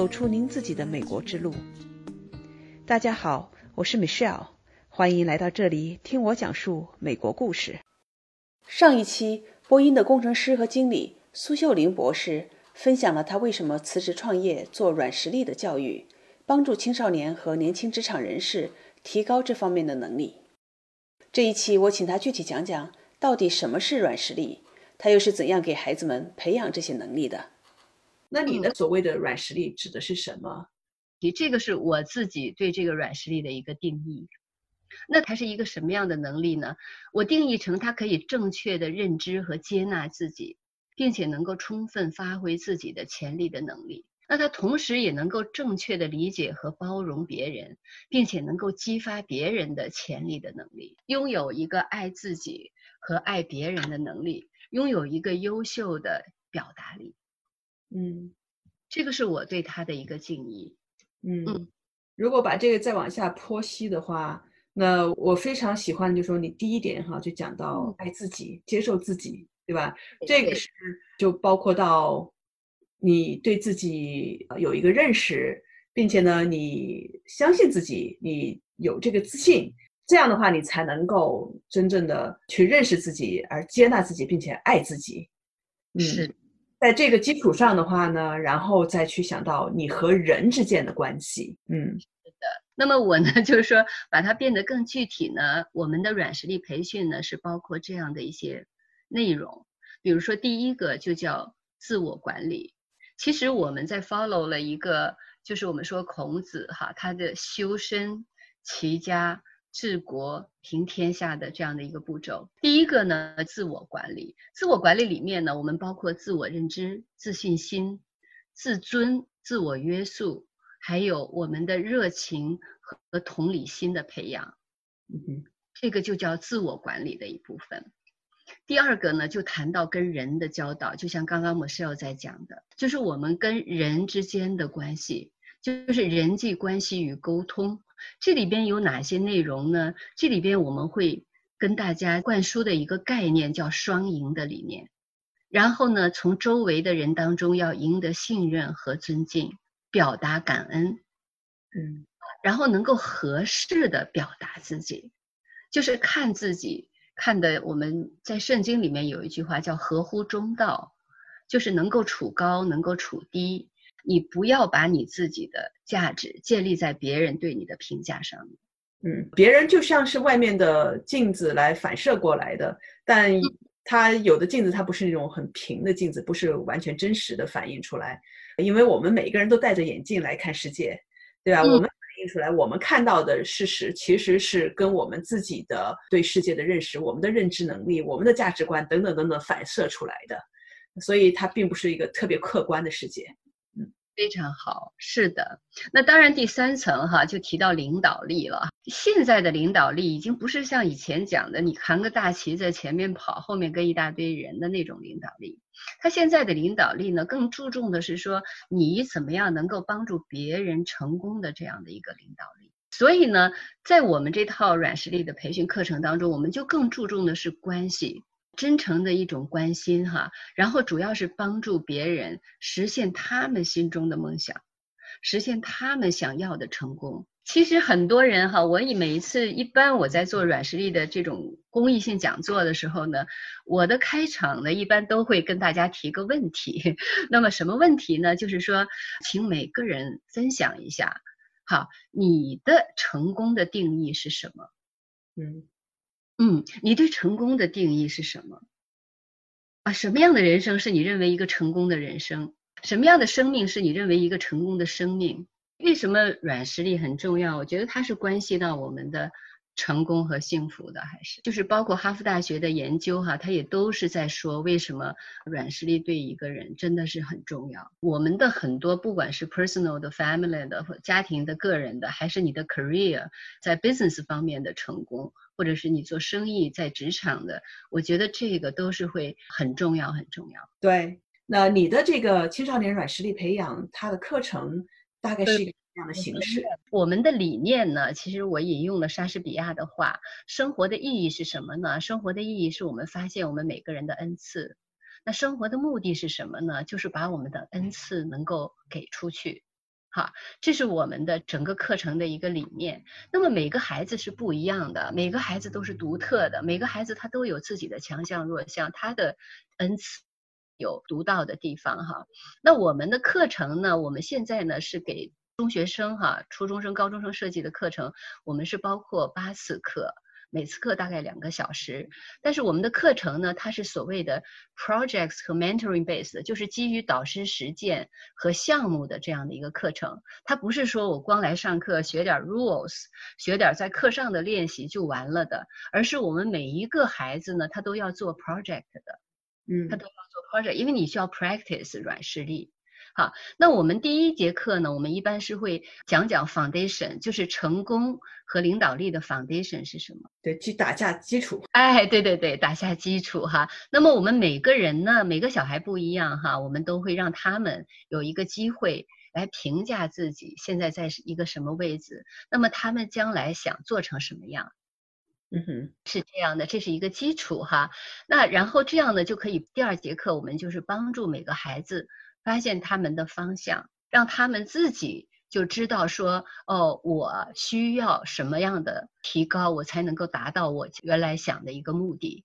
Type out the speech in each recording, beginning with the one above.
走出您自己的美国之路。大家好，我是 Michelle，欢迎来到这里听我讲述美国故事。上一期，波音的工程师和经理苏秀玲博士分享了他为什么辞职创业做软实力的教育，帮助青少年和年轻职场人士提高这方面的能力。这一期，我请他具体讲讲到底什么是软实力，他又是怎样给孩子们培养这些能力的。那你的所谓的软实力指的是什么？这个是我自己对这个软实力的一个定义。那它是一个什么样的能力呢？我定义成它可以正确的认知和接纳自己，并且能够充分发挥自己的潜力的能力。那它同时也能够正确的理解和包容别人，并且能够激发别人的潜力的能力，拥有一个爱自己和爱别人的能力，拥有一个优秀的表达力。嗯，这个是我对他的一个敬意。嗯，如果把这个再往下剖析的话，那我非常喜欢，就说你第一点哈，就讲到爱自己、接受自己，对吧？这个是就包括到你对自己有一个认识，并且呢，你相信自己，你有这个自信，这样的话，你才能够真正的去认识自己，而接纳自己，并且爱自己。是。在这个基础上的话呢，然后再去想到你和人之间的关系。嗯，是的。那么我呢，就是说把它变得更具体呢，我们的软实力培训呢是包括这样的一些内容，比如说第一个就叫自我管理。其实我们在 follow 了一个，就是我们说孔子哈，他的修身齐家。治国平天下的这样的一个步骤，第一个呢，自我管理。自我管理里面呢，我们包括自我认知、自信心、自尊、自我约束，还有我们的热情和同理心的培养。嗯这个就叫自我管理的一部分。第二个呢，就谈到跟人的交道，就像刚刚莫师要在讲的，就是我们跟人之间的关系，就是人际关系与沟通。这里边有哪些内容呢？这里边我们会跟大家灌输的一个概念叫双赢的理念。然后呢，从周围的人当中要赢得信任和尊敬，表达感恩，嗯，然后能够合适的表达自己，就是看自己看的。我们在圣经里面有一句话叫合乎中道，就是能够处高，能够处低。你不要把你自己的价值建立在别人对你的评价上面。嗯，别人就像是外面的镜子来反射过来的，但它有的镜子它不是那种很平的镜子，不是完全真实的反映出来。因为我们每个人都戴着眼镜来看世界，对吧？我们反映出来，我们看到的事实其实是跟我们自己的对世界的认识、我们的认知能力、我们的价值观等等等等反射出来的，所以它并不是一个特别客观的世界。非常好，是的。那当然，第三层哈就提到领导力了。现在的领导力已经不是像以前讲的，你扛个大旗在前面跑，后面跟一大堆人的那种领导力。他现在的领导力呢，更注重的是说你怎么样能够帮助别人成功的这样的一个领导力。所以呢，在我们这套软实力的培训课程当中，我们就更注重的是关系。真诚的一种关心哈，然后主要是帮助别人实现他们心中的梦想，实现他们想要的成功。其实很多人哈，我以每一次一般我在做软实力的这种公益性讲座的时候呢，我的开场呢一般都会跟大家提个问题。那么什么问题呢？就是说，请每个人分享一下，好，你的成功的定义是什么？嗯。嗯，你对成功的定义是什么？啊，什么样的人生是你认为一个成功的人生？什么样的生命是你认为一个成功的生命？为什么软实力很重要？我觉得它是关系到我们的。成功和幸福的，还是就是包括哈佛大学的研究哈，它也都是在说为什么软实力对一个人真的是很重要。我们的很多不管是 personal 的、family 的、或家庭的、个人的，还是你的 career 在 business 方面的成功，或者是你做生意在职场的，我觉得这个都是会很重要、很重要。对，那你的这个青少年软实力培养，它的课程大概是一个。这样的形式，我们的理念呢？其实我引用了莎士比亚的话：“生活的意义是什么呢？生活的意义是我们发现我们每个人的恩赐。那生活的目的是什么呢？就是把我们的恩赐能够给出去，哈，这是我们的整个课程的一个理念。那么每个孩子是不一样的，每个孩子都是独特的，每个孩子他都有自己的强项弱项，他的恩赐有独到的地方哈。那我们的课程呢，我们现在呢是给中学生哈、初中生、高中生设计的课程，我们是包括八次课。每次课大概两个小时，但是我们的课程呢，它是所谓的 projects 和 mentoring based，就是基于导师实践和项目的这样的一个课程。它不是说我光来上课学点 rules，学点在课上的练习就完了的，而是我们每一个孩子呢，他都要做 project 的，嗯，他都要做 project，因为你需要 practice 软实力。好，那我们第一节课呢，我们一般是会讲讲 foundation，就是成功和领导力的 foundation 是什么？对，去打下基础。哎，对对对，打下基础哈。那么我们每个人呢，每个小孩不一样哈，我们都会让他们有一个机会来评价自己现在在一个什么位置，那么他们将来想做成什么样？嗯哼，是这样的，这是一个基础哈。那然后这样呢，就可以第二节课我们就是帮助每个孩子。发现他们的方向，让他们自己就知道说，哦，我需要什么样的提高，我才能够达到我原来想的一个目的。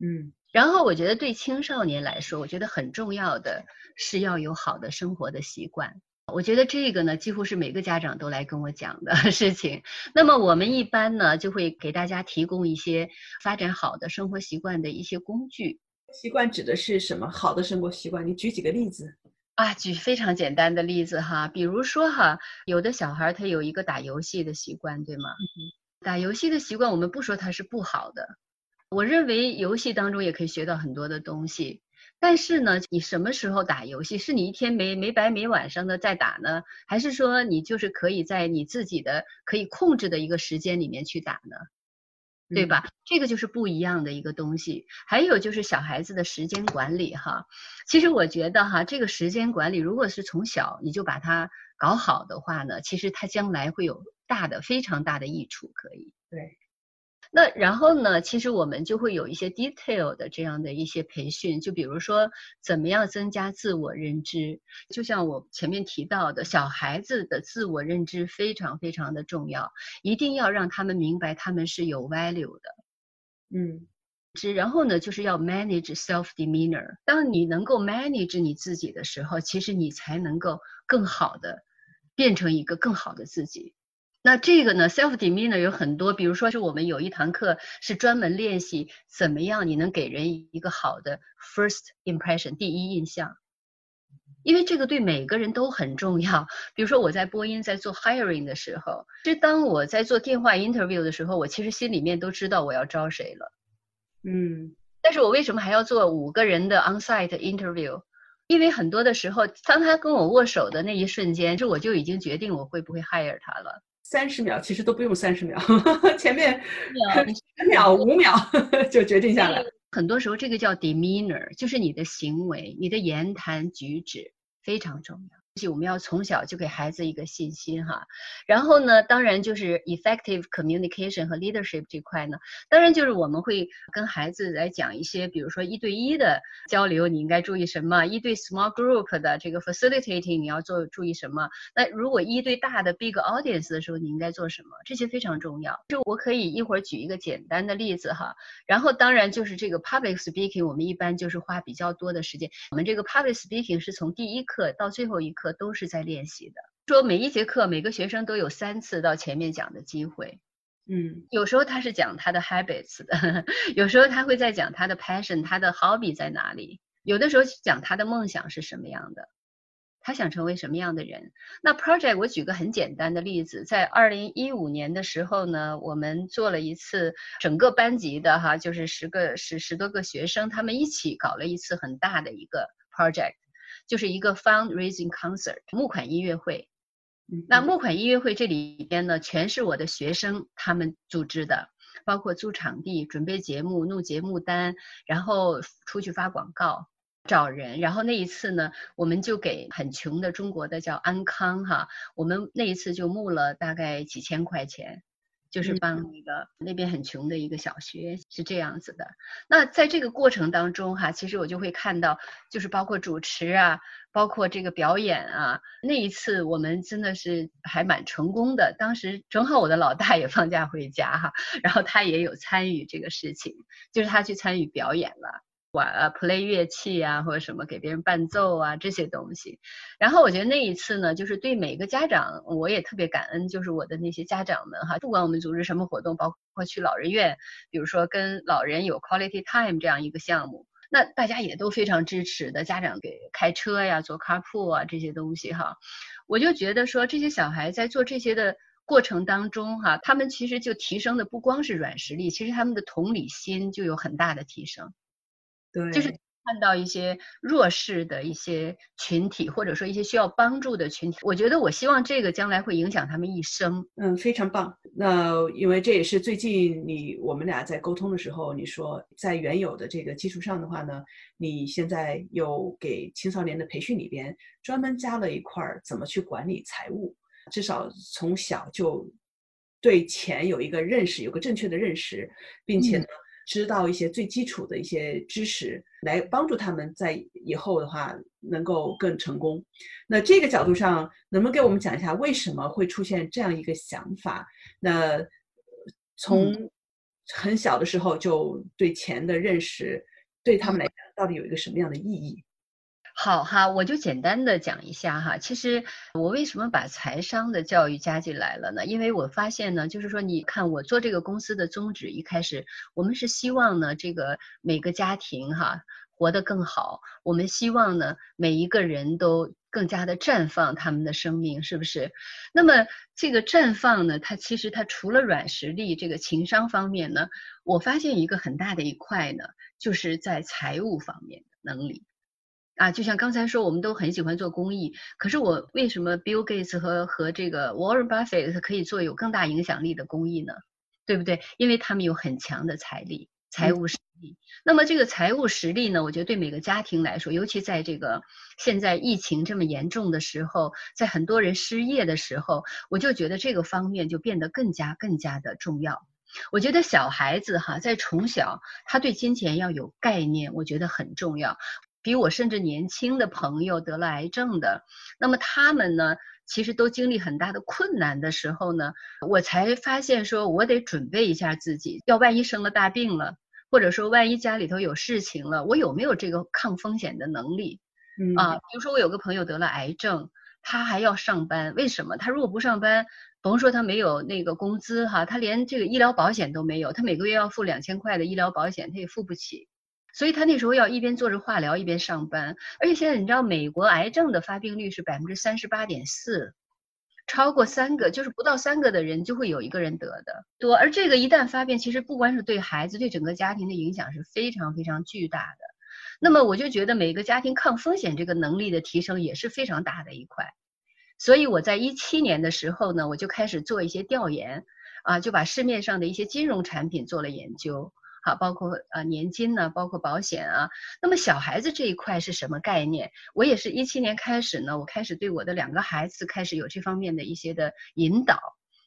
嗯，然后我觉得对青少年来说，我觉得很重要的是要有好的生活的习惯。我觉得这个呢，几乎是每个家长都来跟我讲的 事情。那么我们一般呢，就会给大家提供一些发展好的生活习惯的一些工具。习惯指的是什么？好的生活习惯，你举几个例子。啊，举非常简单的例子哈，比如说哈，有的小孩他有一个打游戏的习惯，对吗？打游戏的习惯，我们不说它是不好的，我认为游戏当中也可以学到很多的东西。但是呢，你什么时候打游戏？是你一天没没白没晚上的在打呢，还是说你就是可以在你自己的可以控制的一个时间里面去打呢？对吧？这个就是不一样的一个东西。还有就是小孩子的时间管理哈，其实我觉得哈，这个时间管理如果是从小你就把它搞好的话呢，其实他将来会有大的非常大的益处，可以。对。那然后呢？其实我们就会有一些 detail 的这样的一些培训，就比如说怎么样增加自我认知。就像我前面提到的，小孩子的自我认知非常非常的重要，一定要让他们明白他们是有 value 的。嗯，之然后呢，就是要 manage self demeanor。当你能够 manage 你自己的时候，其实你才能够更好的变成一个更好的自己。那这个呢，self demeanor 有很多，比如说是我们有一堂课是专门练习怎么样你能给人一个好的 first impression 第一印象，因为这个对每个人都很重要。比如说我在播音在做 hiring 的时候，其实当我在做电话 interview 的时候，我其实心里面都知道我要招谁了。嗯，但是我为什么还要做五个人的 onsite interview？因为很多的时候，当他跟我握手的那一瞬间，就我就已经决定我会不会 hire 他了。三十秒其实都不用三十秒，前面十秒、五 秒就决定下来。很多时候，这个叫 demeanor，就是你的行为、你的言谈举止非常重要。我们要从小就给孩子一个信心哈，然后呢，当然就是 effective communication 和 leadership 这块呢，当然就是我们会跟孩子来讲一些，比如说一对一的交流，你应该注意什么？一对 small group 的这个 facilitating 你要做注意什么？那如果一对大的 big audience 的时候，你应该做什么？这些非常重要。就我可以一会儿举一个简单的例子哈，然后当然就是这个 public speaking，我们一般就是花比较多的时间。我们这个 public speaking 是从第一课到最后一课。都是在练习的。说每一节课每个学生都有三次到前面讲的机会。嗯，有时候他是讲他的 habits 的，有时候他会在讲他的 passion，他的 hobby 在哪里。有的时候讲他的梦想是什么样的，他想成为什么样的人。那 project 我举个很简单的例子，在二零一五年的时候呢，我们做了一次整个班级的哈，就是十个十十多个学生，他们一起搞了一次很大的一个 project。就是一个 fundraising concert 募款音乐会，那募款音乐会这里边呢，全是我的学生他们组织的，包括租场地、准备节目、弄节目单，然后出去发广告、找人。然后那一次呢，我们就给很穷的中国的叫安康哈，我们那一次就募了大概几千块钱。就是帮那个那边很穷的一个小学，是这样子的。那在这个过程当中哈，其实我就会看到，就是包括主持啊，包括这个表演啊。那一次我们真的是还蛮成功的。当时正好我的老大也放假回家哈，然后他也有参与这个事情，就是他去参与表演了。玩啊，play 乐器啊，或者什么给别人伴奏啊这些东西。然后我觉得那一次呢，就是对每个家长，我也特别感恩，就是我的那些家长们哈，不管我们组织什么活动，包括去老人院，比如说跟老人有 quality time 这样一个项目，那大家也都非常支持的。家长给开车呀，做 carpool 啊这些东西哈，我就觉得说这些小孩在做这些的过程当中哈，他们其实就提升的不光是软实力，其实他们的同理心就有很大的提升。对，就是看到一些弱势的一些群体，或者说一些需要帮助的群体，我觉得我希望这个将来会影响他们一生。嗯，非常棒。那因为这也是最近你我们俩在沟通的时候，你说在原有的这个基础上的话呢，你现在又给青少年的培训里边专门加了一块儿怎么去管理财务，至少从小就对钱有一个认识，有个正确的认识，并且呢。知道一些最基础的一些知识，来帮助他们在以后的话能够更成功。那这个角度上，能不能给我们讲一下为什么会出现这样一个想法？那从很小的时候就对钱的认识，对他们来讲到底有一个什么样的意义？好哈，我就简单的讲一下哈。其实我为什么把财商的教育加进来了呢？因为我发现呢，就是说，你看我做这个公司的宗旨，一开始我们是希望呢，这个每个家庭哈活得更好。我们希望呢，每一个人都更加的绽放他们的生命，是不是？那么这个绽放呢，它其实它除了软实力这个情商方面呢，我发现一个很大的一块呢，就是在财务方面的能力。啊，就像刚才说，我们都很喜欢做公益，可是我为什么 Bill Gates 和和这个 Warren Buffett 可以做有更大影响力的公益呢？对不对？因为他们有很强的财力、财务实力。那么这个财务实力呢，我觉得对每个家庭来说，尤其在这个现在疫情这么严重的时候，在很多人失业的时候，我就觉得这个方面就变得更加更加的重要。我觉得小孩子哈，在从小他对金钱要有概念，我觉得很重要。比我甚至年轻的朋友得了癌症的，那么他们呢，其实都经历很大的困难的时候呢，我才发现说，我得准备一下自己，要万一生了大病了，或者说万一家里头有事情了，我有没有这个抗风险的能力？嗯啊，比如说我有个朋友得了癌症，他还要上班，为什么？他如果不上班，甭说他没有那个工资哈，他连这个医疗保险都没有，他每个月要付两千块的医疗保险，他也付不起。所以他那时候要一边做着化疗一边上班，而且现在你知道美国癌症的发病率是百分之三十八点四，超过三个就是不到三个的人就会有一个人得的多，而这个一旦发病，其实不光是对孩子，对整个家庭的影响是非常非常巨大的。那么我就觉得每个家庭抗风险这个能力的提升也是非常大的一块。所以我在一七年的时候呢，我就开始做一些调研，啊，就把市面上的一些金融产品做了研究。好，包括呃年金呢，包括保险啊。那么小孩子这一块是什么概念？我也是一七年开始呢，我开始对我的两个孩子开始有这方面的一些的引导。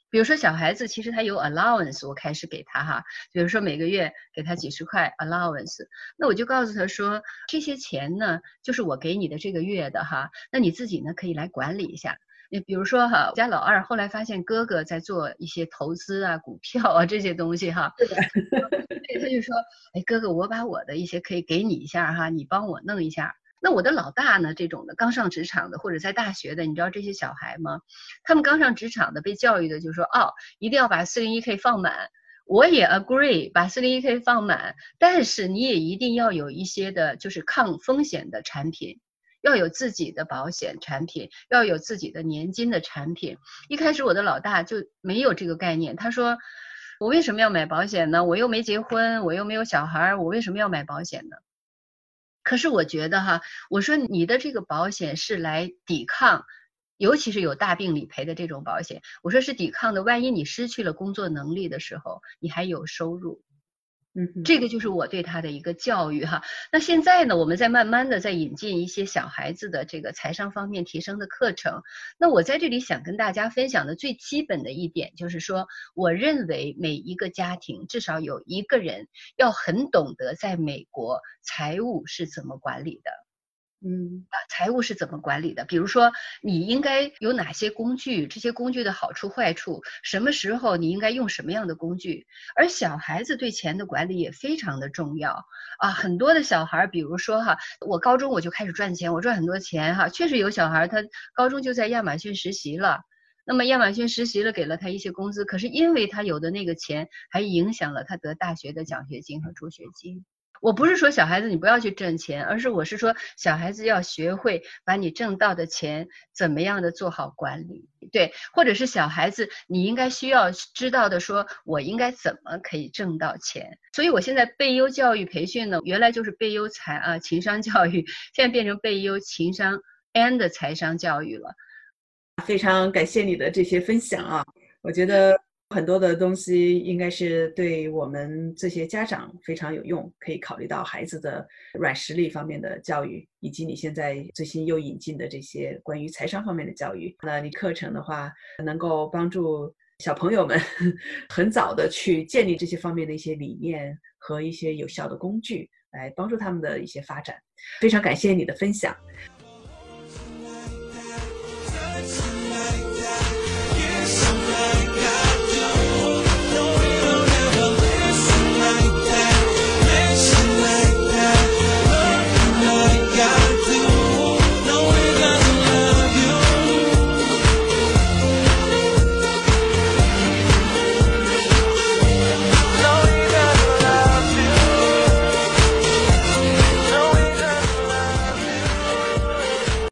比如说小孩子其实他有 allowance，我开始给他哈，比如说每个月给他几十块 allowance，那我就告诉他说，这些钱呢就是我给你的这个月的哈，那你自己呢可以来管理一下。你比如说哈，我家老二后来发现哥哥在做一些投资啊、股票啊这些东西哈，对的，他就说，哎哥哥，我把我的一些可以给你一下哈，你帮我弄一下。那我的老大呢，这种的刚上职场的或者在大学的，你知道这些小孩吗？他们刚上职场的被教育的就是说，哦，一定要把四零一 k 放满。我也 agree 把四零一 k 放满，但是你也一定要有一些的就是抗风险的产品。要有自己的保险产品，要有自己的年金的产品。一开始我的老大就没有这个概念，他说：“我为什么要买保险呢？我又没结婚，我又没有小孩，我为什么要买保险呢？”可是我觉得哈，我说你的这个保险是来抵抗，尤其是有大病理赔的这种保险，我说是抵抗的。万一你失去了工作能力的时候，你还有收入。嗯，这个就是我对他的一个教育哈。那现在呢，我们在慢慢的在引进一些小孩子的这个财商方面提升的课程。那我在这里想跟大家分享的最基本的一点就是说，我认为每一个家庭至少有一个人要很懂得在美国财务是怎么管理的。嗯，财务是怎么管理的？比如说，你应该有哪些工具？这些工具的好处、坏处，什么时候你应该用什么样的工具？而小孩子对钱的管理也非常的重要啊。很多的小孩，比如说哈，我高中我就开始赚钱，我赚很多钱哈。确实有小孩，他高中就在亚马逊实习了，那么亚马逊实习了，给了他一些工资，可是因为他有的那个钱，还影响了他得大学的奖学金和助学金。我不是说小孩子你不要去挣钱，而是我是说小孩子要学会把你挣到的钱怎么样的做好管理，对，或者是小孩子你应该需要知道的，说我应该怎么可以挣到钱。所以我现在贝优教育培训呢，原来就是贝优财啊情商教育，现在变成贝优情商 and 财商教育了。非常感谢你的这些分享啊，我觉得。很多的东西应该是对我们这些家长非常有用，可以考虑到孩子的软实力方面的教育，以及你现在最新又引进的这些关于财商方面的教育。那你课程的话，能够帮助小朋友们很早的去建立这些方面的一些理念和一些有效的工具，来帮助他们的一些发展。非常感谢你的分享。